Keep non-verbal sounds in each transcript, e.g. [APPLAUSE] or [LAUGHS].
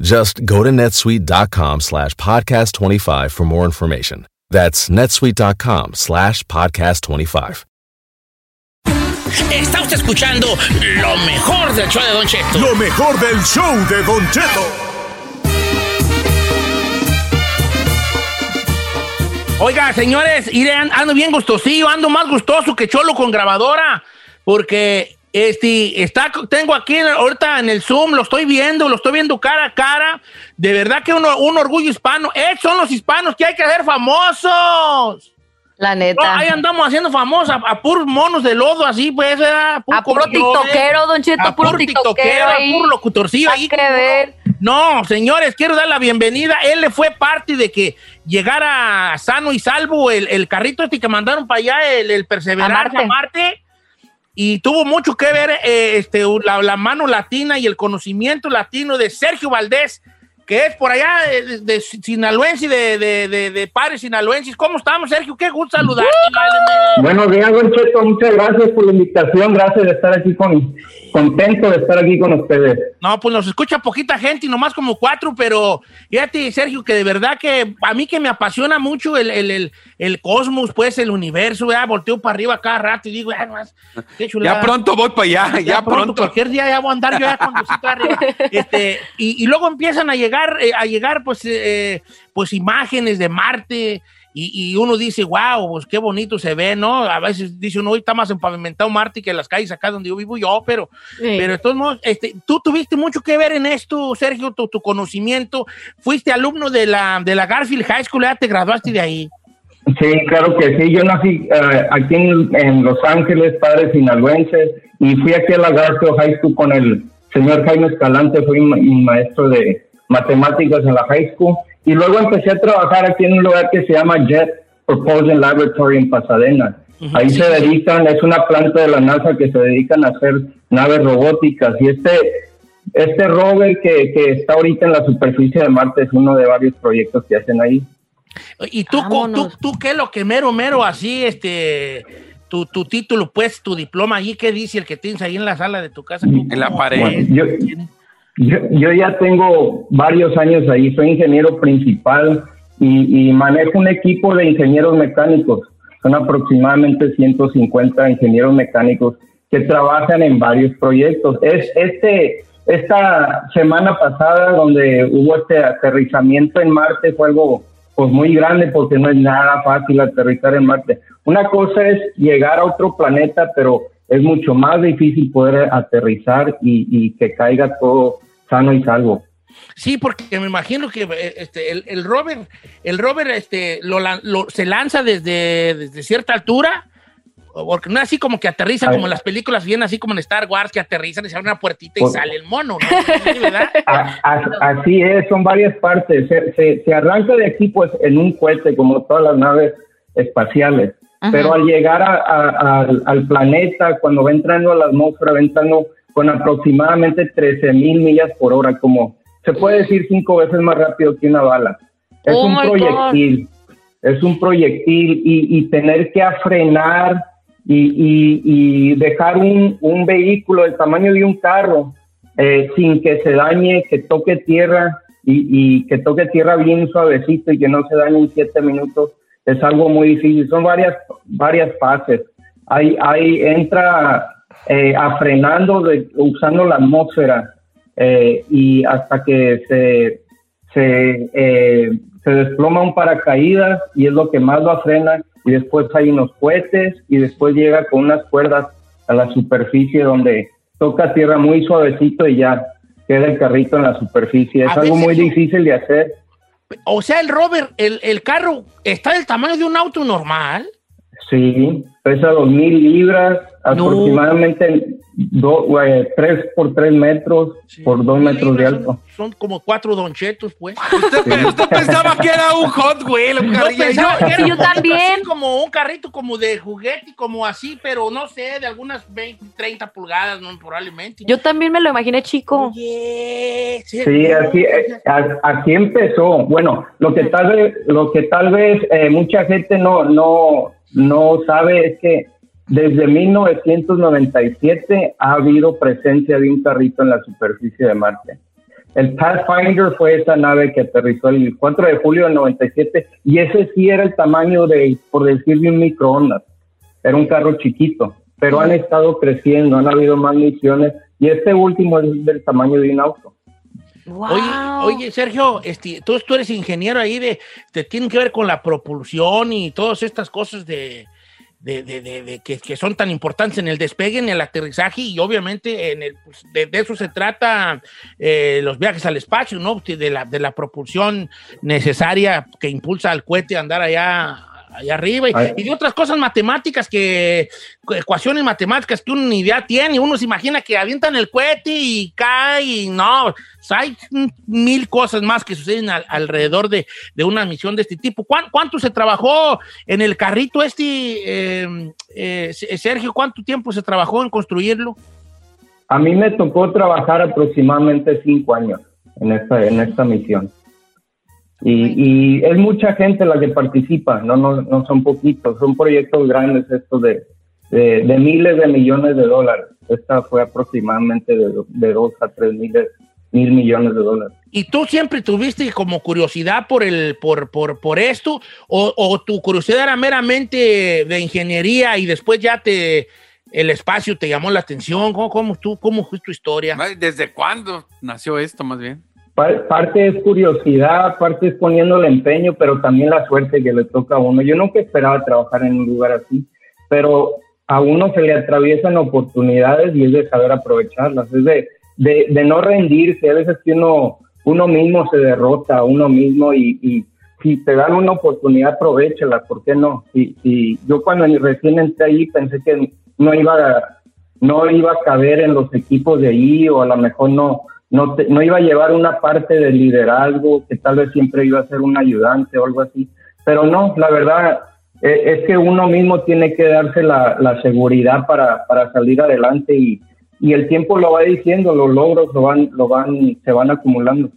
Just go to netsuite.com slash podcast25 for more information. That's netsuite.com slash podcast25. Está usted escuchando lo mejor del show de Don Cheto. Lo mejor del show de Don Cheto. Oiga, señores, iré, ando bien gustosillo, ando más gustoso que Cholo con grabadora, porque este, está, tengo aquí ahorita en el Zoom, lo estoy viendo, lo estoy viendo cara a cara. De verdad que uno, un orgullo hispano. Eh, son los hispanos que hay que hacer famosos. La neta. ahí andamos haciendo famosos a, a, puros monos de lodo, así pues. a puro tiktokero, don Cheto, a puro, tiktokero, a puro locutorcillo ahí. No, señores, quiero dar la bienvenida. Él le fue parte de que llegara sano y salvo el, el carrito este que mandaron para allá, el, el Perseverante a Marte. Y tuvo mucho que ver eh, este, la, la, mano latina y el conocimiento latino de Sergio Valdés, que es por allá de, de Sinaloense, de, de, de, de Pares Sinaloenses. ¿Cómo estamos, Sergio? Qué gusto saludarte. Buenos días, Don Cheto. Muchas gracias por la invitación. Gracias de estar aquí con, contento de estar aquí con ustedes. No, pues nos escucha poquita gente y nomás como cuatro, pero fíjate, Sergio, que de verdad que a mí que me apasiona mucho el, el, el, el cosmos, pues el universo, ya volteo para arriba cada rato y digo, ya, no, qué chulada. Ya pronto voy para allá, ya, ya pronto, pronto. Cualquier día ya voy a andar yo ya con arriba. [LAUGHS] Este, y, y, luego empiezan a llegar, eh, a llegar pues, eh, pues imágenes de Marte. Y, y, uno dice, wow, pues qué bonito se ve, ¿no? A veces dice uno, hoy está más empavimentado Marte que las calles acá donde yo vivo yo, pero, sí. pero de todos modos, este, tú tuviste mucho que ver en esto, Sergio, tu, tu conocimiento. Fuiste alumno de la, de la Garfield High School, ya te graduaste de ahí. Sí, claro que sí. Yo nací uh, aquí en, en, Los Ángeles, padre sinaloense, y fui aquí a la Garfield High School con el señor Jaime Escalante, fui mi maestro de matemáticas en la high school. Y luego empecé a trabajar aquí en un lugar que se llama Jet Propulsion Laboratory en Pasadena. Uh -huh, Ahí se dedican, es una planta de la NASA que se dedican a hacer naves robóticas. Y este, este rover que, que está ahorita en la superficie de Marte es uno de varios proyectos que hacen ahí. ¿Y tú, tú, tú qué es lo que mero, mero, así, este, tu, tu título, pues, tu diploma allí, qué dice el que tienes ahí en la sala de tu casa? En la pared. Bueno, yo, yo, yo, ya tengo varios años ahí, soy ingeniero principal y, y, manejo un equipo de ingenieros mecánicos. Son aproximadamente 150 ingenieros mecánicos que trabajan en varios proyectos. Es este, esta semana pasada donde hubo este aterrizamiento en Marte fue algo pues muy grande porque no es nada fácil aterrizar en Marte. Una cosa es llegar a otro planeta, pero es mucho más difícil poder aterrizar y, y que caiga todo sano y salvo. Sí, porque me imagino que este, el, el rover, el rover este, lo, lo, se lanza desde, desde cierta altura, porque no es así como que aterrizan como en las películas, bien así como en Star Wars, que aterrizan y se abre una puertita y pues, sale el mono, ¿no? ¿Sí, ¿verdad? [LAUGHS] así es, son varias partes. Se, se, se, arranca de aquí, pues, en un cohete, como todas las naves espaciales. Ajá. Pero al llegar a, a, al, al, planeta, cuando va entrando a la atmósfera, va entrando con aproximadamente 13 mil millas por hora, como se puede decir cinco veces más rápido que una bala. Es oh un proyectil, God. es un proyectil y, y tener que frenar y, y, dejar un, un, vehículo del tamaño de un carro eh, sin que se dañe, que toque tierra y, y, que toque tierra bien suavecito y que no se dañe en siete minutos es algo muy difícil. Son varias, varias fases. Ahí, ahí entra eh, a frenando, de, usando la atmósfera eh, y hasta que se, se, eh, se desploma un paracaídas y es lo que más lo frena y después hay unos cohetes y después llega con unas cuerdas a la superficie donde toca tierra muy suavecito y ya queda el carrito en la superficie. Es algo muy difícil de hacer. O sea, el rover, el, el carro está del tamaño de un auto normal. Sí, pesa dos mil libras, aproximadamente 3 por 3 metros por 2 metros de alto. Son, como cuatro donchetos, pues. ¿Usted, pensaba que era un Hot Wheel, un yo, yo, yo también. como un carrito como de juguete, como así, pero no sé, de algunas 20, 30 pulgadas, ¿no? probablemente. Yo también me lo imaginé chico. sí, así, eh, así empezó. Bueno, lo que tal vez, lo que tal vez eh, mucha gente no, no no sabe es que desde 1997 ha habido presencia de un carrito en la superficie de Marte. El Pathfinder fue esa nave que aterrizó el 4 de julio del 97 y ese sí era el tamaño de, por decir, de un microondas. Era un carro chiquito, pero han estado creciendo, han habido más misiones y este último es del tamaño de un auto. Oye, Sergio, este, tú, tú, eres ingeniero ahí de, te tienen que ver con la propulsión y todas estas cosas de, de, que, son tan importantes en el despegue, en el aterrizaje y obviamente en el, pues, de, eso se trata eh, los viajes al espacio, ¿no? De la, de la propulsión necesaria que impulsa al cohete a andar allá allá arriba y, de otras cosas matemáticas que, ecuaciones matemáticas que uno ni idea tiene, uno se imagina que avientan el cohete y cae y no, hay mil cosas más que suceden alrededor de, una misión de este tipo. ¿Cuánto, se trabajó en el carrito este, em, eh, Sergio? ¿Cuánto tiempo se trabajó en construirlo? A mí me tocó trabajar aproximadamente cinco años en esta, en esta misión. Y, y, es mucha gente la que participa, no, no, no son poquitos, son proyectos grandes estos de, de, miles de millones de dólares. Esta fue aproximadamente de, de dos a tres miles, mil millones de dólares. ¿Y tú siempre tuviste como curiosidad por, el, por, por, por esto? O, ¿O tu curiosidad era meramente de ingeniería y después ya te, el espacio te llamó la atención? ¿Cómo, cómo, tú, cómo fue tu historia? ¿Desde cuándo nació esto más bien? Parte es curiosidad, parte es poniéndole empeño, pero también la suerte que le toca a uno. Yo nunca esperaba trabajar en un lugar así, pero a uno se le atraviesan oportunidades y es de saber aprovecharlas, es de, de, no rendirse. A veces que uno, uno mismo se derrota uno mismo y, si te dan una oportunidad, aprovechala, ¿por qué no? Y, yo cuando recién entré ahí pensé que no iba, a, no iba a caber en los equipos de ahí o a lo mejor no no, no iba a llevar una parte de liderazgo, que tal vez siempre iba a ser un ayudante o algo así. Pero no, la verdad e, es, que uno mismo tiene que darse la, la seguridad para, para, salir adelante y, y, el tiempo lo va diciendo, los logros lo van, lo van, se van acumulando.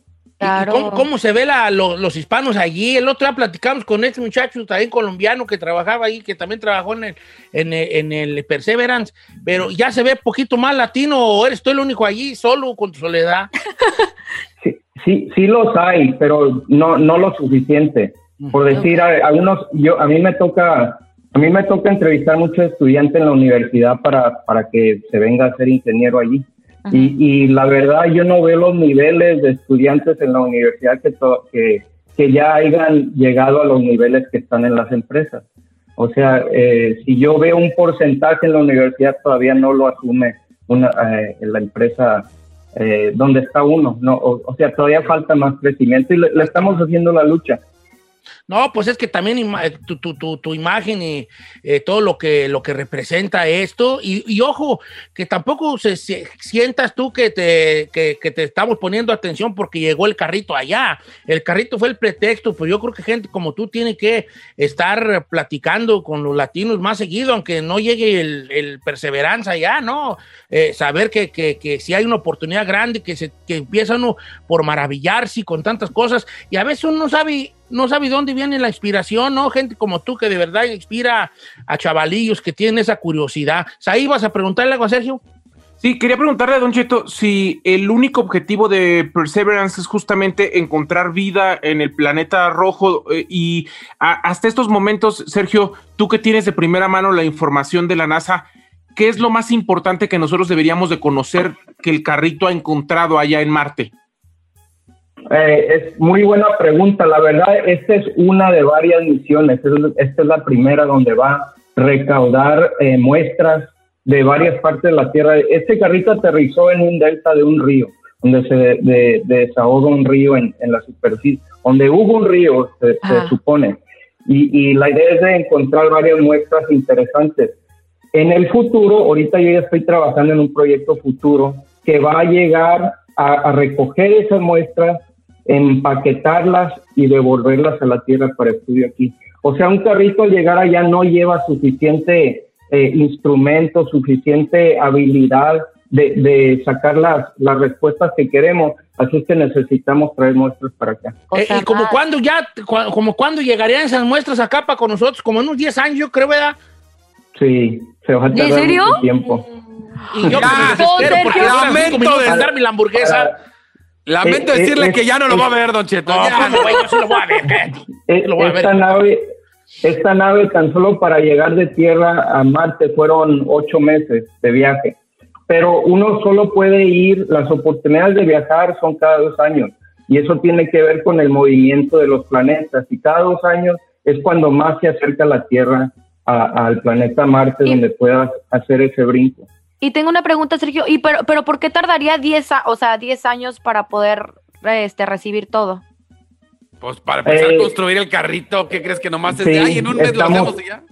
Cómo, se ve la, los hispanos allí? El otro día platicamos con este muchacho también colombiano que trabajaba ahí, que también trabajó en el, en en el Perseverance, pero ya se ve poquito más latino o eres tú el único allí solo con tu soledad. [LAUGHS] Sí, sí, sí los hay, pero no, no lo suficiente. Por decir, a, algunos, yo, a mí me toca a mí me toca entrevistar muchos estudiantes en la universidad para, para que se venga a ser ingeniero allí. Y, la verdad, yo no veo los niveles de estudiantes en la universidad que, que, que, ya hayan llegado a los niveles que están en las empresas. O sea, eh, si yo veo un porcentaje en la universidad, todavía no lo asume una, eh, la empresa eh, donde está uno. No, o, sea, todavía falta más crecimiento y le estamos haciendo la lucha. No, pues es que también eh, tu, tu, tu, imagen y eh, todo lo que, lo que representa esto, y, ojo, que tampoco se, sientas tú que te, que, te estamos poniendo atención porque llegó el carrito allá. El carrito fue el pretexto, pues yo creo que gente como tú tiene que estar platicando con los latinos más seguido, aunque no llegue el, perseveranza allá, ¿no? Eh, saber que, que, si hay una oportunidad grande, que, se, que empieza uno por maravillarse con tantas cosas, y a veces uno no sabe no sabe de dónde viene la inspiración, ¿no? Gente como tú que de verdad inspira a chavalillos que tienen esa curiosidad. Ahí vas a preguntarle algo a Sergio. Sí, quería preguntarle a Don Cheto si el único objetivo de Perseverance es justamente encontrar vida en el planeta rojo eh, y hasta estos momentos, Sergio, tú que tienes de primera mano la información de la NASA, ¿qué es lo más importante que nosotros deberíamos de conocer que el carrito ha encontrado allá en Marte? Eh, es muy buena pregunta. La verdad, esta es una de varias misiones. Esta es- la primera donde va a recaudar eh, muestras de varias partes de la Tierra. Este carrito aterrizó en un delta de un río, donde se de- de- desahoga un río en, en la superficie, donde hubo un río, se, se Ajá. supone. Y, y la idea es de encontrar varias muestras interesantes. En el futuro, ahorita yo ya estoy trabajando en un proyecto futuro que va a llegar a, a recoger esas muestras, empaquetarlas y devolverlas a la Tierra para estudio aquí. O sea, un carrito al llegar allá no lleva suficiente eh, instrumento, suficiente habilidad de, de sacar las, las respuestas que queremos, así es que necesitamos traer muestras para acá. O Eh, sea, y como más. cuando ya, cu- como cuando llegarían esas muestras acá para con nosotros, como en unos 10 años, yo creo, ¿verdad? Sí, se va a ¿En tardar serio? mucho tiempo. Y yo [LAUGHS] Ya, que me desespero porque Lamento de- en darme la hamburguesa. Lamento Eh, eh, decirle eh, que ya no lo eh, va a ver, Don Cheto. No. Yo sí lo voy a ver. Eh, Lo voy a ver. Esta nave, esta nave tan solo para llegar de Tierra a Marte fueron ocho meses de viaje. Pero uno solo puede ir, las oportunidades de viajar son cada dos años. Y eso tiene que ver con el movimiento de los planetas. Y cada dos años es cuando más se acerca la Tierra al planeta Marte, Y- donde puedas hacer ese brinco. Y tengo una pregunta, Sergio. ¿Y pero, pero por qué tardaría 10, a- o sea, 10 años para poder este, recibir todo? Pues para empezar Eh, a construir el carrito, ¿qué crees que nomás es sí, de ay, en un mes estamos- lo hacemos y ya?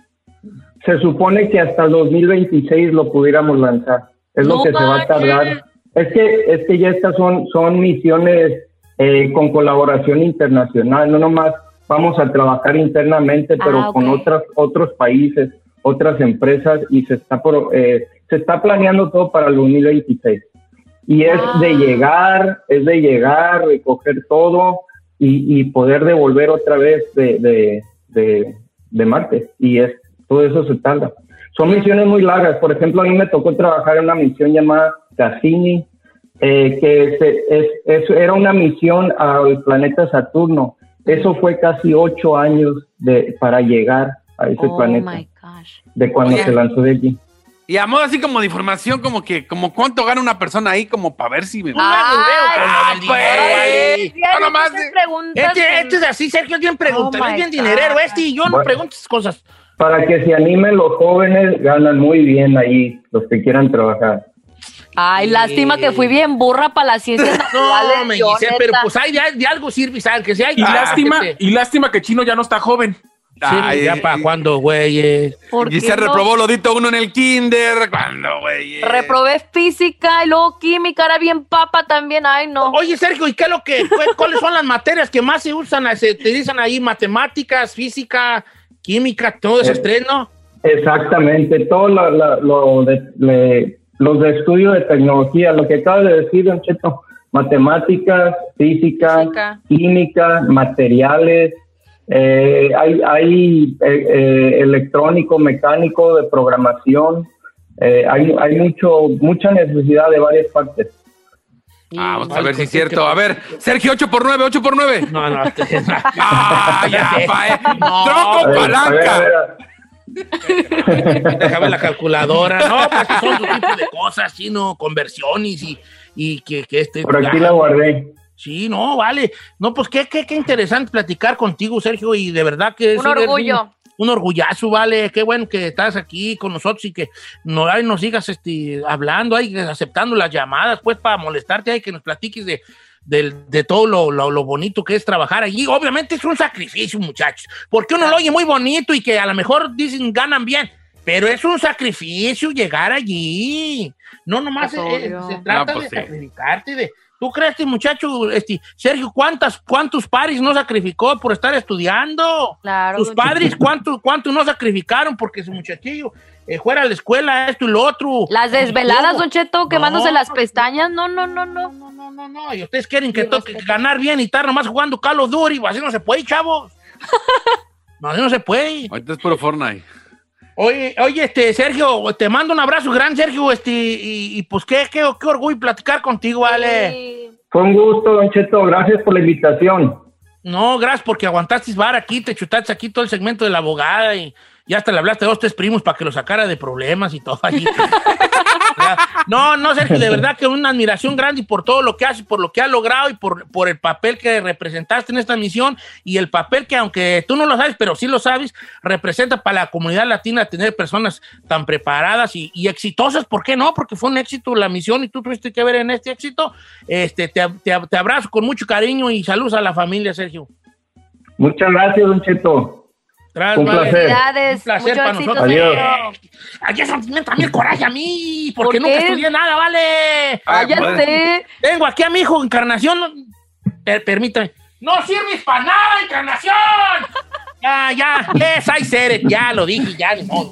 Se supone que hasta el 2026 lo pudiéramos lanzar. Es lo que se va a tardar. Es que, es que ya estas son, son misiones eh, con colaboración internacional. No nomás vamos a trabajar internamente, pero Ah, con otras, otros países, otras empresas y se está, por- eh, se está planeando todo para el 2026. Y es Ah. de llegar, es de llegar, recoger todo y, y poder devolver otra vez de, de, de, de Marte. Y es todo eso se tarda. Son misiones muy largas. Por ejemplo, a mí me tocó trabajar en una misión llamada Cassini, eh, que se- es, es- era una misión al planeta Saturno. Eso fue casi ocho años de, para llegar a ese oh planeta, my gosh. de cuando Oye. se lanzó de allí. Y a modo así como de información, como que, como cuánto gana una persona ahí, como para ver si me. Ah, pues, güey. no nomás Este, este es así, Sergio, es bien pregunta, Oh es bien dinerero este y yo no Bueno. pregunto esas cosas. Para que se animen los jóvenes, ganan muy bien ahí, los que quieran trabajar. Ay, lástima que fui bien burra para las ciencias [LAUGHS] naturales. No, me dice, pero pues hay de, de algo sirve, ¿sabes? Que si hay Y ah, lástima, y lástima que Chino ya no está joven. Ay, ya eh, para cuando, güey. ¿Por Y se no? reprobó lodito uno en el kinder. ¿Cuándo, güey? Reprobé física y luego química, era bien papa también. Ay, no. Oye, Sergio, ¿y qué es lo que, cu- cuáles son las materias que más se usan, se utilizan ahí? Matemáticas, física, química, todo ese Eh, estrés, ¿no? Exactamente, todo lo, lo- lo de, le- los de estudio de tecnología, lo que acaba de decir, Don Cheto, matemáticas, física, Física. química, materiales, eh, hay, hay eh, eh, electrónico, mecánico, de programación, eh, hay, hay mucho, mucha necesidad de varias partes. Ah, vamos a Ay, ver si es cierto. a ver, Sergio, 8 por 9, 8 por 9. No, no. Ah, ya, [LAUGHS] pa, eh. No. Tronco A ver, a ver, a palanca. ver, [LAUGHS] Déjame la calculadora. No, pues que son otro tipo de cosas, sino conversiones y, y que, que este. por aquí la guardé. Sí, no, vale. No, pues qué, qué, qué interesante platicar contigo, Sergio, y de verdad que es Un orgullo. Un, un orgullazo, vale. Qué bueno que estás aquí con nosotros y que no, ay, nos sigas este, hablando, ay, aceptando las llamadas, pues para molestarte, hay que nos platiques de, del- de todo lo, lo- lo bonito que es trabajar allí. Obviamente es un sacrificio, muchachos, porque uno lo oye muy bonito y que a lo mejor dicen ganan bien. Pero es un sacrificio llegar allí. No nomás Pues eh, obvio. se trata No, pues de sí. sacrificarte, de, ¿Tú crees, este muchacho, este, Sergio, cuántas, cuántos paris no sacrificó por estar estudiando? Claro, Sus padres, ¿cuántos cuánto no sacrificaron porque su muchachillo eh, fuera a la escuela, esto y lo otro? Las desveladas, Don Cheto, quemándose No, las pestañas. No, no, no, no. No, no, no, no. Y ustedes quieren que toque ganar bien y estar nomás jugando Call of Duty. Así no se puede, chavos. [LAUGHS] No, así no se puede. Ahorita es puro Fortnite. Oye, oye, este, Sergio, te mando un abrazo gran, Sergio, este, y, y pues qué, qué, qué orgullo platicar contigo, vale. Sí. Fue un gusto, Don Cheto. Gracias por la invitación. No, gracias porque aguantaste bar aquí, te chutaste aquí todo el segmento de la abogada y ya hasta le hablaste a dos, tres primos para que lo sacara de problemas y todo allí. [LAUGHS] no, no, Sergio, de verdad que una admiración grande por todo lo que hace, por lo que ha logrado y por, por el papel que representaste en esta misión y el papel que, aunque tú no lo sabes, pero sí lo sabes, representa para la comunidad latina tener personas tan preparadas y, exitosas. ¿Por qué no? Porque fue un éxito la misión y tú tuviste que ver en este éxito. Este, te, te- te abrazo con mucho cariño y saludos a la familia, Sergio. Muchas gracias, Don Cheto. Gracias, Un vale. placer. Felicidades. Un placer Mucho para éxito, nosotros. Adiós. Me da también coraje a mí, porque ¿Por nunca estudié nada, vale. Ah, ya bueno. sé. Tengo aquí a mi hijo, Encarnación. Per- permítame. ¡No sirves para nada, Encarnación! ya, ya, yes, I said it. Ya lo dije, ya, ni modo.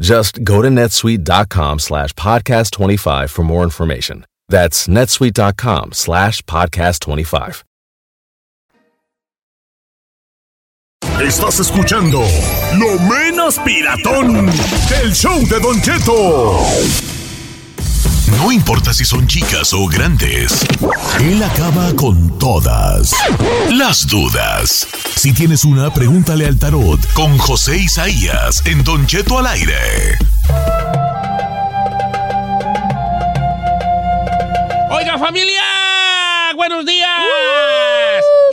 Just go to netsuite.com slash podcast 25 for more information. That's netsuite.com slash podcast 25. Estás escuchando lo menos piratón del show de Don Cheto. No importa si son chicas o grandes, él acaba con todas las dudas. Si tienes una, pregúntale al tarot con José Isaías en Don Cheto al aire. Oiga, familia, buenos días.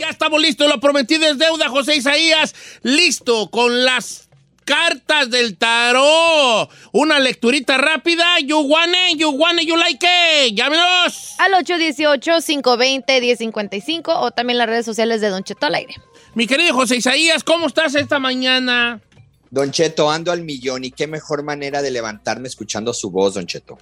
Ya estamos listos, lo prometido es deuda, José Isaías. Listo con las cartas del tarot. Una lecturita rápida. You want it, you want it, you like it. Llámenos. Al 818-520-1055 o también las redes sociales de Don Cheto al aire. Mi querido José Isaías, ¿cómo estás esta mañana? Don Cheto, ando al millón y qué mejor manera de levantarme escuchando su voz, Don Cheto.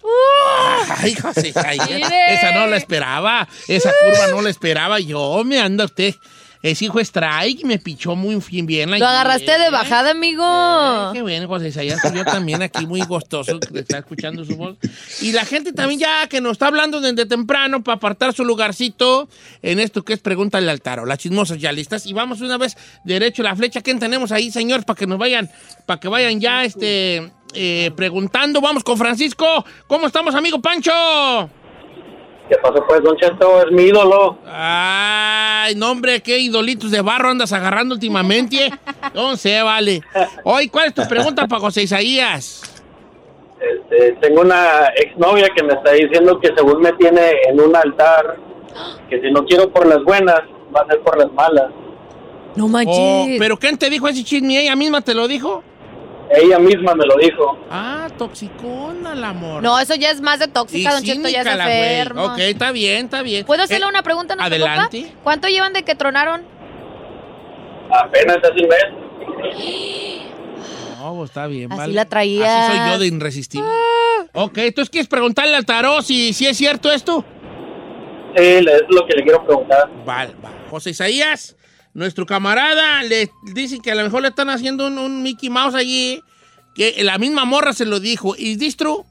Ay, José Isaías. Esa no la esperaba. Esa curva no la esperaba yo. Me anda usted. Ese hijo strike me pichó muy bien. la Lo agarraste de bajada, amigo. Eh, qué bueno, José Isaías. Yo también aquí muy gustoso de estar escuchando su voz. Y la gente también ya que nos está hablando desde temprano para apartar su lugarcito en esto que es Pregúntale al Taro. Las chismosas ya listas. Y vamos una vez derecho a la flecha. ¿Quién tenemos ahí, señor? Para que nos vayan, para que vayan ya este, eh, preguntando. Vamos con Francisco. ¿Cómo estamos, amigo Pancho? ¿Qué pasó pues, Don Cheto? Es mi ídolo. Ay, no, hombre, qué idolitos de barro andas agarrando últimamente. No sé, vale. Hoy, ¿cuál es tu pregunta para José Isaías? Este, tengo una exnovia que me está diciendo que según me tiene en un altar, que si no quiero por las buenas, va a ser por las malas. No Oh, ¿Pero quién te dijo ese chisme? ¿Ella misma te lo dijo? Ella misma me lo dijo. Ah, toxicona el amor. No, eso ya es más de tóxica, Y Don Cheto, ya es la enfermo. Ok, está bien, está bien. ¿Puedo hacerle Eh, una pregunta a nuestro adelante. papá? ¿Cuánto llevan de que tronaron? Apenas hace un mes. No, pues está bien, Así vale. la traía. Así soy yo de irresistible. Ok, entonces quieres preguntarle al tarot si, si es cierto esto. Sí, es lo que le quiero preguntar. Vale, vale. José Isaías, nuestro camarada, le dicen que a lo mejor le están haciendo un, un Mickey Mouse allí, que la misma morra se lo dijo. ¿Is this true?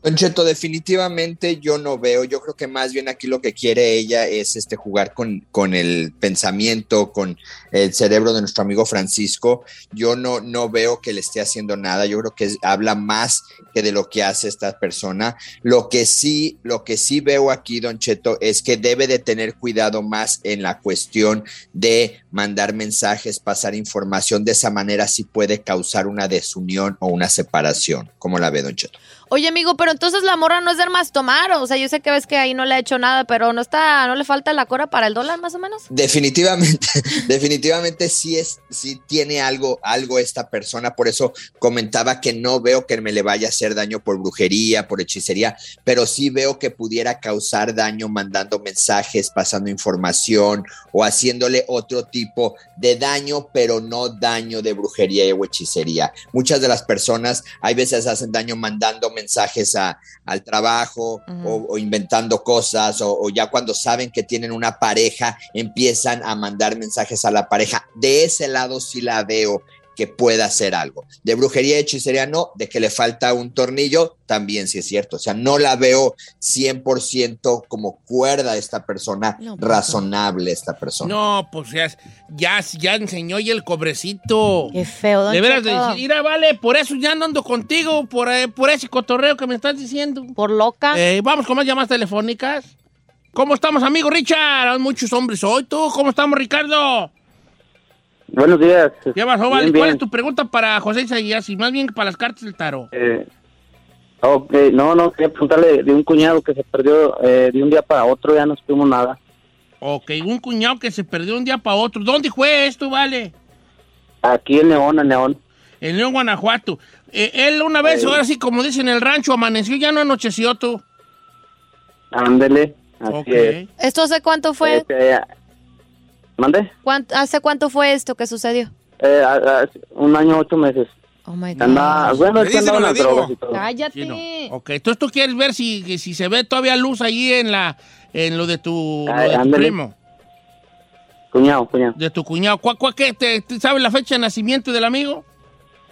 Don Cheto, definitivamente yo no veo, yo creo que más bien aquí lo que quiere ella es este jugar con, con el pensamiento, con el cerebro de nuestro amigo Francisco. Yo no, no veo que le esté haciendo nada, yo creo que habla más que de lo que hace esta persona. Lo que sí, lo que sí veo aquí, Don Cheto, es que debe de tener cuidado más en la cuestión de mandar mensajes, pasar información, de esa manera sí puede causar una desunión o una separación. ¿Cómo la ve, Don Cheto? Oye, amigo, pero entonces la morra no es de más tomar. O sea, yo sé que ves que ahí no le ha hecho nada, pero no está, no le falta la cora para el dólar, más o menos. Definitivamente, [LAUGHS] definitivamente sí es, sí tiene algo, algo esta persona. Por eso comentaba que no veo que me le vaya a hacer daño por brujería, por hechicería, pero sí veo que pudiera causar daño mandando mensajes, pasando información o haciéndole otro tipo de daño, pero no daño de brujería o hechicería. Muchas de las personas, hay veces hacen daño mandando mensajes a, al trabajo o, o inventando cosas o, o ya cuando saben que tienen una pareja empiezan a mandar mensajes a la pareja. De ese lado sí la veo que pueda hacer algo. De brujería y hechicería no, de que le falta un tornillo también sí es cierto. O sea, no la veo 100% como cuerda esta persona, No, pues, razonable esta persona. No, pues ya, ya, ya enseñó y el cobrecito. Qué feo, don De veras de decir, mira, vale, por eso ya no ando contigo, por, eh, por ese cotorreo que me estás diciendo. Por loca. Eh, vamos con más llamadas telefónicas. ¿Cómo estamos, amigo Richard? Hay muchos hombres hoy. ¿Tú cómo estamos, Ricardo? Buenos días. ¿Qué pasó, Bien, vale? ¿Cuál bien. es tu pregunta para José Isaías? Y más bien para las cartas del tarot. Eh, ok, no, no, quería preguntarle de un cuñado que se perdió eh, de un día para otro, ya no supimos nada. Ok, un cuñado que se perdió un día para otro. ¿Dónde fue esto, vale? Aquí en León, en León. En León, Guanajuato. Eh, él una vez, Ay. ahora sí, como dicen en el rancho, amaneció, ya no anocheció tú. Ándele, así Ok. es. ¿Esto hace cuánto fue? Este, eh, ¿Mande? ¿Cuánto- ¿Hace cuánto fue esto que sucedió? Eh, a- a- un año, ocho meses. Oh my God. Anda, bueno, es que dice, andaba no en le las drogas y todo. Cállate. Sí, no. Ok, entonces tú quieres ver si, si se ve todavía luz ahí en la en lo de tu, lo Ay, de tu primo, Cuñado, cuñado. de tu cuñado. ¿Cuál, cuál, qué, te, te ¿Sabes la fecha de nacimiento del amigo?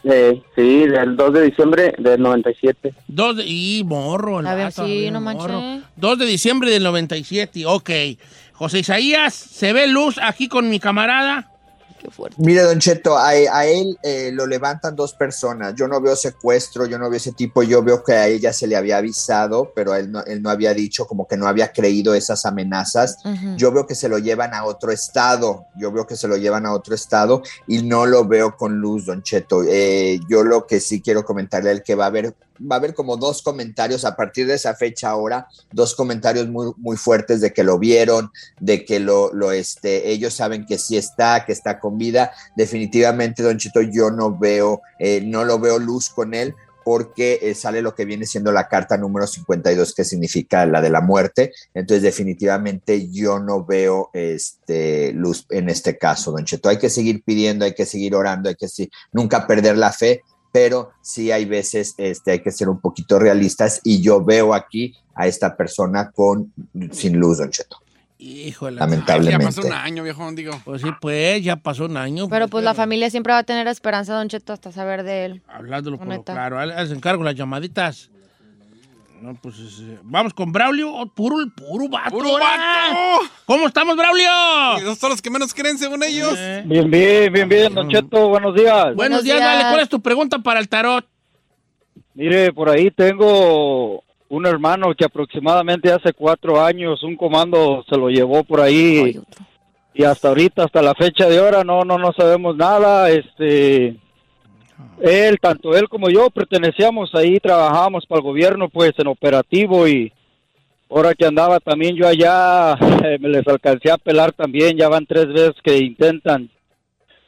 Eh, sí, del 2 de diciembre del 97. Dos de, y morro. el A ver, sí, no morro. manches. 2 de diciembre del 97, ok. José Isaías, ¿se ve luz aquí con mi camarada? Qué fuerte. Mire, Don Cheto, a, a él eh, lo levantan dos personas. Yo no veo secuestro, yo no veo ese tipo. Yo veo que a ella se le había avisado, pero él no, él no había dicho, como que no había creído esas amenazas. Yo veo que se lo llevan a otro estado. Yo veo que se lo llevan a otro estado y no lo veo con luz, Don Cheto. Eh, yo lo que sí quiero comentarle a él que va a haber va a haber como dos comentarios a partir de esa fecha ahora, dos comentarios muy, muy fuertes de que lo vieron, de que lo, lo este, ellos saben que sí está, que está con vida. Definitivamente, Don Chito, yo no veo, eh, no lo veo luz con él porque eh, sale lo que viene siendo la carta número 52, que significa la de la muerte. Entonces, definitivamente yo no veo este, luz en este caso, don Cheto. Hay que seguir pidiendo, hay que seguir orando, hay que nunca perder la fe, pero sí hay veces este, hay que ser un poquito realistas y yo veo aquí a esta persona con sin luz, don Cheto. Híjole. Lamentablemente. Ya pasó un año, viejo, digo. Pues sí, pues, ya pasó un año. Pero pues la familia siempre va a tener esperanza, Don Cheto, hasta saber de él. Hablándolo por claro. Haz encargo las llamaditas. No, pues, eh, vamos con Braulio. Oh, puro, puro vato. ¡Puro vato! ¿Cómo estamos, Braulio? Esos son los que menos creen, según ellos. Eh, Bien, bien, bien, bien, Don Cheto, buenos días. Buenos Buenos días, días. vale. ¿Cuál es tu pregunta para el tarot? Mire, por ahí tengo un hermano que aproximadamente hace cuatro años un comando se lo llevó por ahí y hasta ahorita, hasta la fecha de ahora, no, no, no sabemos nada. Este, él, tanto él como yo pertenecíamos ahí, trabajábamos para el gobierno, pues en operativo y ahora que andaba también yo allá, [LAUGHS] eh, me les alcancé a pelar también, ya van tres veces que intentan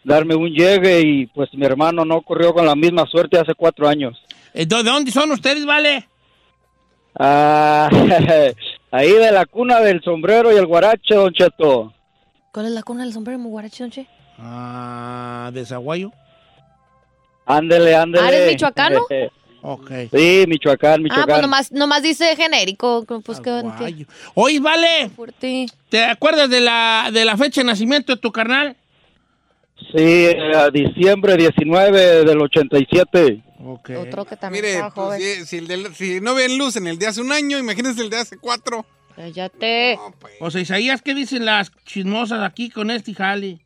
darme un llegue y pues mi hermano no corrió con la misma suerte hace cuatro años. Eh, ¿De de dónde son ustedes, vale? Ah, [LAUGHS] ahí de la cuna del sombrero y el guarache, don Cheto. ¿Cuál es la cuna del sombrero, muy guarache, Don Che? Ah, de Zaguayo. Ándele, ándele. Ah, ¿eres michoacano? [LAUGHS] Ok. sí, Michoacán, Ah, Michoacán. pues nomás, nomás dice genérico. Pues que. Oye, vale. fuerte. ¿Te acuerdas de la, de la fecha de nacimiento de tu carnal? Sí, a diciembre 19 del 87. Ok. Otro que también Mire, estaba pues, joven. si, si el del- si no ven luz en el de hace un año, imagínense el de hace cuatro. Cállate. No, pues. O sea, Isaías, ¿qué dicen las chismosas aquí con este jali?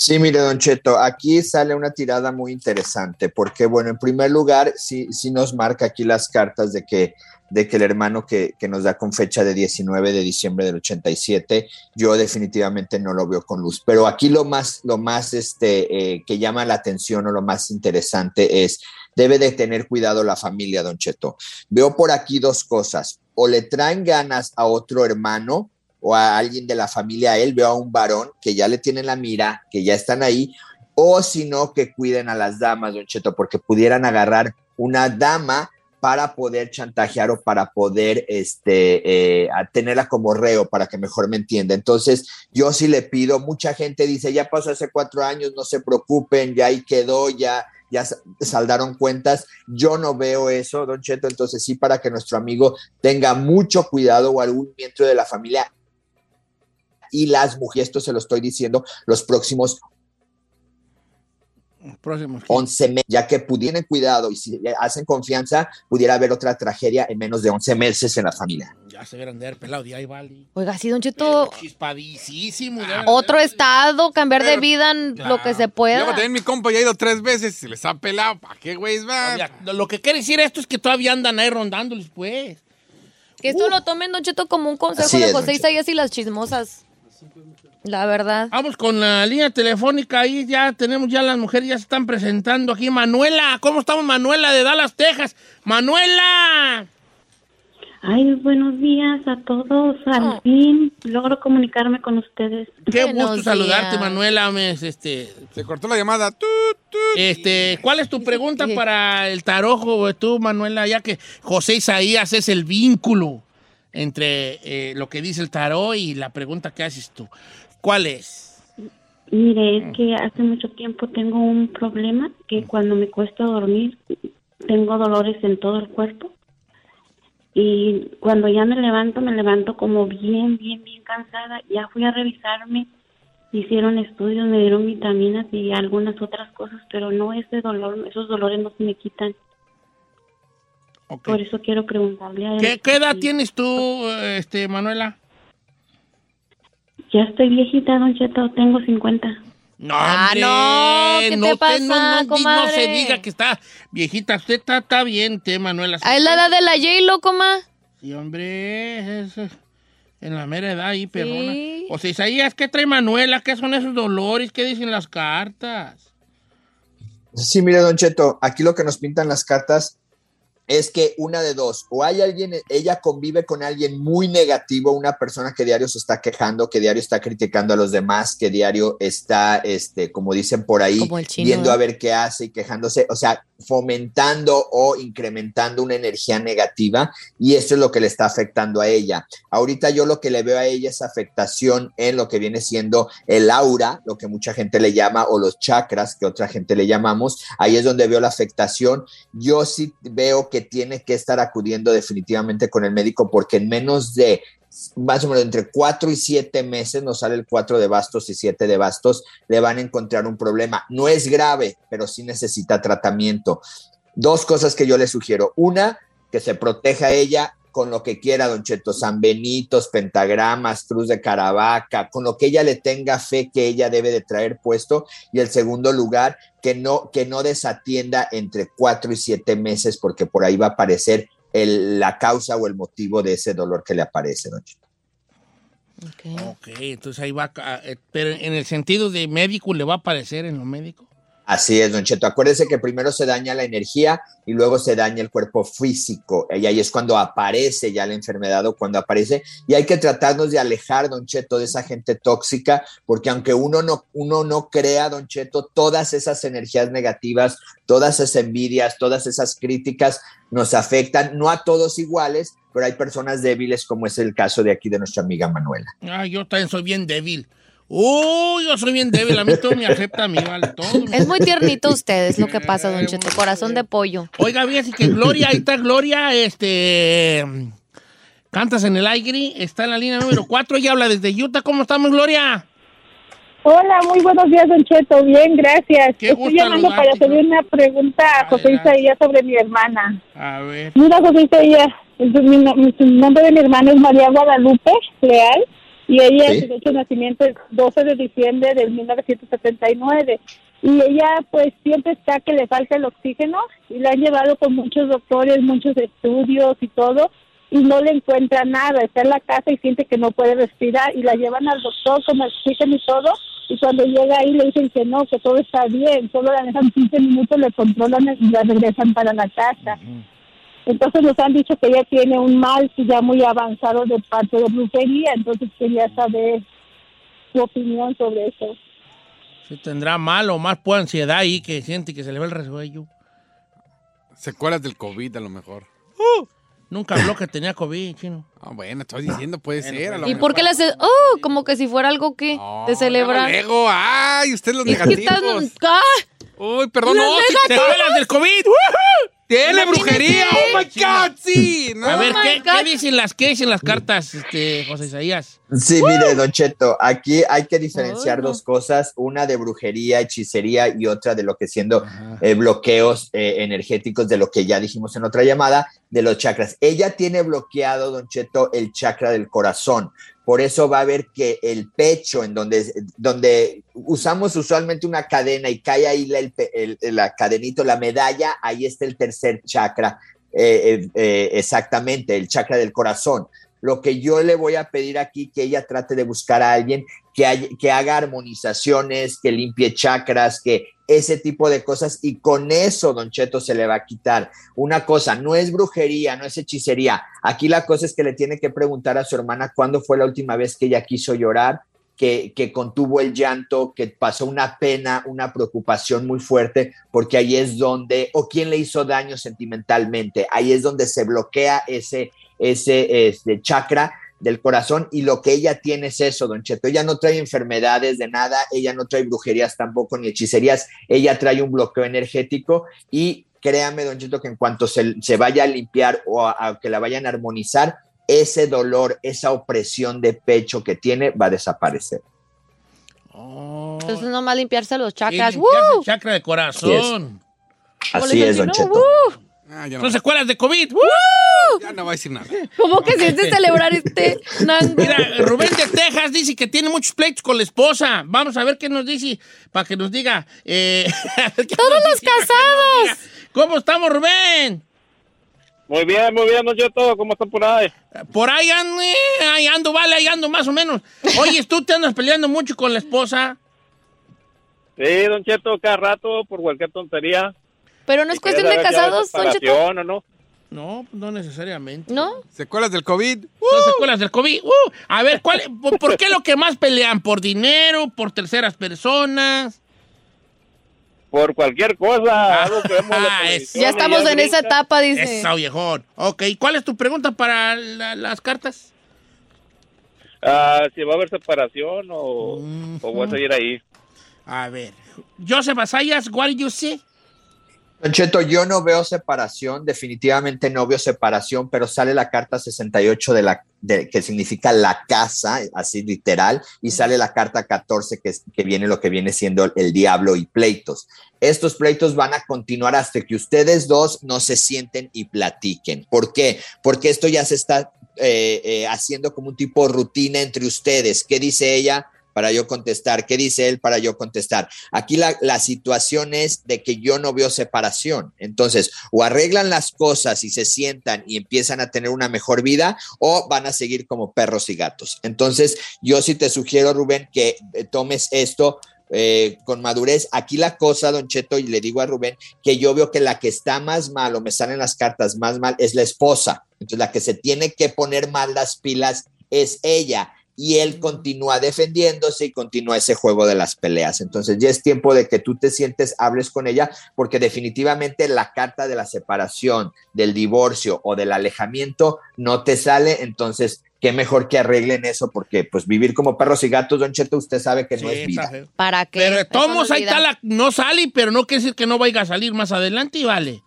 Sí, mire, Don Cheto, aquí sale una tirada muy interesante, porque, bueno, en primer lugar, sí, sí nos marca aquí las cartas de que, de que el hermano que, que nos da con fecha de 19 de diciembre del 87, yo definitivamente no lo veo con luz. Pero aquí lo más, lo más este, eh, que llama la atención o lo más interesante es, debe de tener cuidado la familia, Don Cheto. Veo por aquí dos cosas, o le traen ganas a otro hermano, o a alguien de la familia él, veo a un varón que ya le tienen la mira, que ya están ahí, o si no, que cuiden a las damas, don Cheto, porque pudieran agarrar una dama para poder chantajear o para poder este, eh, tenerla como reo, para que mejor me entienda. Entonces, yo sí le pido, mucha gente dice, ya pasó hace cuatro años, no se preocupen, ya ahí quedó, ya, ya sa- saldaron cuentas. Yo no veo eso, don Cheto, entonces sí, para que nuestro amigo tenga mucho cuidado o algún miembro de la familia y las mujeres, esto se lo estoy diciendo, los próximos Próximo. 11 meses, ya que pudieran cuidado y si le hacen confianza, pudiera haber otra tragedia en menos de 11 meses en la familia. Ya se verán de haber pelado de ahí, vale. Oiga, sí, Don Cheto. Chispadísimo. ya. Otro estado, cambiar de vida en lo que se Luego pueda. también mi compa ya ha ido tres veces y se les ha pelado. ¿Para qué, güeyes, Lo que quiere decir esto es que todavía andan ahí rondándoles, pues. Que esto lo tomen, Don Cheto, como un consejo Así de es, José. Isaías y las chismosas. La verdad. Vamos con la línea telefónica ahí, ya tenemos, ya las mujeres ya se están presentando aquí. Manuela, ¿cómo estamos, Manuela de Dallas, Texas? Manuela. Ay, buenos días a todos. Al fin logro comunicarme con ustedes. Qué Buenos gusto saludarte, días. Manuela. me- Este, Se cortó la llamada. Este, ¿cuál es tu pregunta para el tarojo, tú, Manuela? Ya que José Isaías es el vínculo entre eh, lo que dice el tarot y la pregunta que haces tú. ¿Cuál es? Mire, es que hace mucho tiempo tengo un problema que cuando me cuesta dormir tengo dolores en todo el cuerpo. Y cuando ya me levanto, me levanto como bien, bien, bien cansada. Ya fui a revisarme, hicieron estudios, me dieron vitaminas y algunas otras cosas, pero no ese dolor, esos dolores no se me quitan. Por eso quiero preguntarle a él. ¿Qué, qué edad tienes tú, este, Manuela? Ya estoy viejita, Don Cheto, tengo 50. No, Ah, hombre, no, ¿qué te pasa, no, no, no comadre? se diga que está viejita. Usted está, está bien, te, Manuela. Ah, es la edad de la J-Lo, coma. Sí, hombre, es, en la mera edad ahí, perrona. Sí. O sea, Isaías, ¿qué trae Manuela? ¿Qué son esos dolores? ¿Qué dicen las cartas? Sí, mire, Don Cheto, aquí lo que nos pintan las cartas es que una de dos, o hay alguien, ella convive con alguien muy negativo, una persona que diario se está quejando, que diario está criticando a los demás, que diario está, este, como dicen por ahí, chino, viendo ¿eh? a ver qué hace y quejándose, o sea, fomentando o incrementando una energía negativa y eso es lo que le está afectando a ella. Ahorita yo lo que le veo a ella es afectación en lo que viene siendo el aura, lo que mucha gente le llama, o los chakras, que otra gente le llamamos, ahí es donde veo la afectación. Yo sí veo que tiene que estar acudiendo definitivamente con el médico porque en menos de más o menos entre cuatro y siete meses, nos sale el cuatro de bastos y siete de bastos, le van a encontrar un problema. No es grave, pero sí necesita tratamiento. Dos cosas que yo le sugiero. Una, que se proteja ella con lo que quiera, Don Cheto, San Benitos, pentagramas, cruz de Caravaca, con lo que ella le tenga fe que ella debe de traer puesto. Y el segundo lugar, que no, que no desatienda entre cuatro y siete meses, porque por ahí va a aparecer el- la causa o el motivo de ese dolor que le aparece, Don Cheto. Ok, entonces ahí va. eh, Pero en el sentido de médico, ¿le va a aparecer en lo médico? Así es, Don Cheto. Acuérdese que primero se daña la energía y luego se daña el cuerpo físico. Y ahí es cuando aparece ya la enfermedad o cuando aparece. Y hay que tratarnos de alejar, Don Cheto, de esa gente tóxica, porque aunque uno no, uno no crea, Don Cheto, todas esas energías negativas, todas esas envidias, todas esas críticas nos afectan, no a todos iguales, pero hay personas débiles, como es el caso de aquí de nuestra amiga Manuela. Ah, yo también soy bien débil. Uy, yo soy bien débil. A mí todo me afecta, a mí, vale, todo. [LAUGHS] Es muy tiernito usted, es lo que [LAUGHS] pasa, Don Cheto. Corazón de pollo. Oiga, fíjese que Gloria, ahí está Gloria, este. Cantas en el aire, está en la línea número 4, ella habla desde Utah. ¿Cómo estamos, Gloria? Hola, muy buenos días, Don Cheto. Bien, gracias. Qué gusto Estoy llamando para hacerle una pregunta a José Isaías sobre mi hermana. A ver. Mira, José Isaías, el nombre de mi hermana es María Guadalupe Leal y ella Sí. su de nacimiento es 12 de diciembre de 1979. Y ella pues siempre está que le falta el oxígeno y la han llevado con muchos doctores, muchos estudios y todo y no le encuentra nada, está en la casa y siente que no puede respirar y la llevan al doctor con oxígeno y todo y cuando llega ahí le dicen que no, que todo está bien, solo la dejan 15 minutos, le controlan y la regresan para la casa. Entonces nos han dicho que ella tiene un mal ya muy avanzado de parte de brujería, entonces quería saber su opinión sobre eso. Si tendrá mal o más por ansiedad ahí que siente que se le ve el resuello. Secuelas del COVID, a lo mejor. Nunca habló que tenía COVID, chino. Ah, bueno, estoy diciendo, puede ser. A lo ¿Y mejor. por qué le hace.? Oh, como que si fuera algo que. de celebrar. Luego, ay, usted los negativos. ¡Ah! Uy, perdón, Los no. negativos. secuelas del COVID. Tiene brujería. Oh my God, sí. No. A ver, Oh ¿qué, qué dicen las, ¿qué dicen las cartas, este, José Isaías? Sí, mire, Don Cheto, aquí hay que diferenciar no. dos cosas, una de brujería, hechicería y otra de lo que siendo eh, bloqueos eh, energéticos de lo que ya dijimos en otra llamada, de los chakras. Ella tiene bloqueado, Don Cheto, el chakra del corazón. Por eso va a ver que el pecho, en donde, donde usamos usualmente una cadena y cae ahí la, el la cadenito, la medalla, ahí está el tercer chakra, eh, eh, eh, exactamente, el chakra del corazón. Lo que yo le voy a pedir aquí, que ella trate de buscar a alguien que, haga armonizaciones, que limpie chakras, que ese tipo de cosas, y con eso, Don Cheto, se le va a quitar. Una cosa, no es brujería, no es hechicería. Aquí la cosa es que le tiene que preguntar a su hermana cuándo fue la última vez que ella quiso llorar, que, contuvo el llanto, que pasó una pena, una preocupación muy fuerte, porque ahí es donde, o quién le hizo daño sentimentalmente, ahí es donde se bloquea ese, ese este, chakra del corazón y lo que ella tiene es eso, don Cheto. Ella no trae enfermedades de nada, ella no trae brujerías tampoco ni hechicerías, ella trae un bloqueo energético y créame, don Cheto, que en cuanto se, se vaya a limpiar o a, a que la vayan a armonizar, ese dolor, esa opresión de pecho que tiene va a desaparecer. Entonces nomás limpiarse los chakras. Limpiarse ¡Woo! el chakra de corazón. Así es, don Cheto. Ah, no. Son secuelas de COVID. Ya no va a decir nada. ¿Cómo que de celebrar este nango? Mira, Rubén de Texas dice que tiene muchos pleitos con la esposa. Vamos a ver qué nos dice para que nos diga. eh, [LAUGHS] ¿qué Todos nos los dice? Casados. diga. ¿Cómo estamos, Rubén? Muy bien, muy bien, Don Cheto, ¿cómo están por ahí? Por ahí ando, eh, ahí ando, vale, ahí ando más o menos. Oye, tú te andas peleando mucho con la esposa. Sí, Don Cheto, cada rato por cualquier tontería. Pero no es cuestión de casados, Don Cheto. o no. No, no necesariamente. ¿No? ¿Secuelas del COVID? Son secuelas del COVID. Uh, a ver, ¿cuál, por qué lo que más pelean? ¿Por dinero? ¿Por terceras personas? Por cualquier cosa. algo que vemos en la [LAUGHS] Ah, televisión Ya estamos en esa etapa, dice. Esa viejón. Ok, ¿cuál es tu pregunta para la- las cartas? Ah, si va a haber separación o, o voy a seguir ahí. A ver. Joseph Asayas, what do you say? Cheto, yo no veo separación, definitivamente no veo separación, pero sale la carta 68 de la que significa la casa, así literal, y sale la carta 14 que, que viene lo que viene siendo el diablo y pleitos. Estos pleitos van a continuar hasta que ustedes dos no se sienten y platiquen. ¿Por qué? Porque esto ya se está eh, eh, haciendo como un tipo de rutina entre ustedes. ¿Qué dice ella? Para yo contestar. ¿Qué dice él? Para yo contestar. Aquí la, la situación es de que yo no veo separación. Entonces, o arreglan las cosas y se sientan y empiezan a tener una mejor vida, o van a seguir como perros y gatos. Entonces, yo sí te sugiero, Rubén, que eh, tomes esto eh, con madurez. Aquí la cosa, Don Cheto, y le digo a Rubén, que yo veo que la que está más mal, o me salen las cartas más mal, es la esposa. Entonces, la que se tiene que poner mal las pilas es ella. Y él continúa defendiéndose y continúa ese juego de las peleas. Entonces ya es tiempo de que tú te sientes, hables con ella, porque definitivamente la carta de la separación, del divorcio o del alejamiento no te sale. Entonces, qué mejor que arreglen eso, porque pues vivir como perros y gatos, Don Cheto, usted sabe que no Sí, es vida. ¿Para qué? Pero es ahí está la... No sale, pero no quiere decir que no vaya a salir más adelante y vale.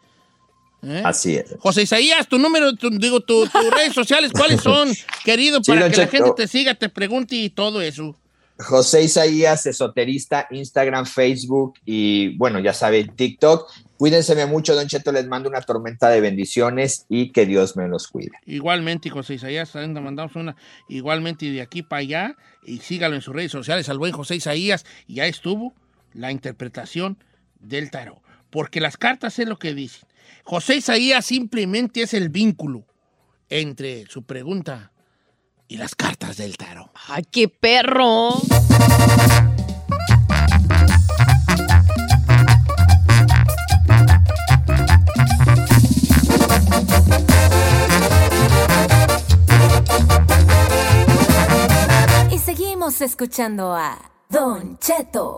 ¿Eh? Así es. José Isaías, tu número, tu- digo, tu- tus [LAUGHS] redes sociales, ¿cuáles son, querido? Para que la gente te siga, te pregunte y todo eso. José Isaías, esoterista, Instagram, Facebook y bueno, ya saben, TikTok. Cuídense mucho, Don Cheto, les mando una tormenta de bendiciones y que Dios me los cuide. Igualmente, José Isaías, mandamos una igualmente de aquí para allá. Y sígalo en sus redes sociales al buen José Isaías. Y ya estuvo la interpretación del tarot. Porque las cartas es lo que dicen. José Isaías simplemente es el vínculo entre su pregunta y las cartas del tarot. ¡Ay, qué perro! Y seguimos escuchando a Don Cheto.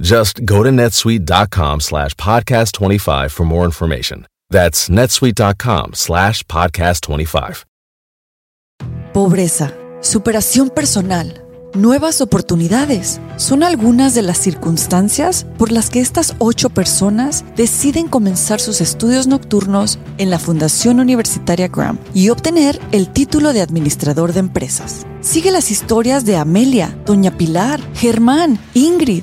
Just go to netsuite.com slash podcast 25 for more information. That's netsuite.com slash podcast 25. Pobreza, superación personal, nuevas oportunidades son algunas de las circunstancias por las que estas ocho personas deciden comenzar sus estudios nocturnos en la Fundación Universitaria Graham y obtener el título de administrador de empresas. Sigue las historias de Amelia, Doña Pilar, Germán, Ingrid,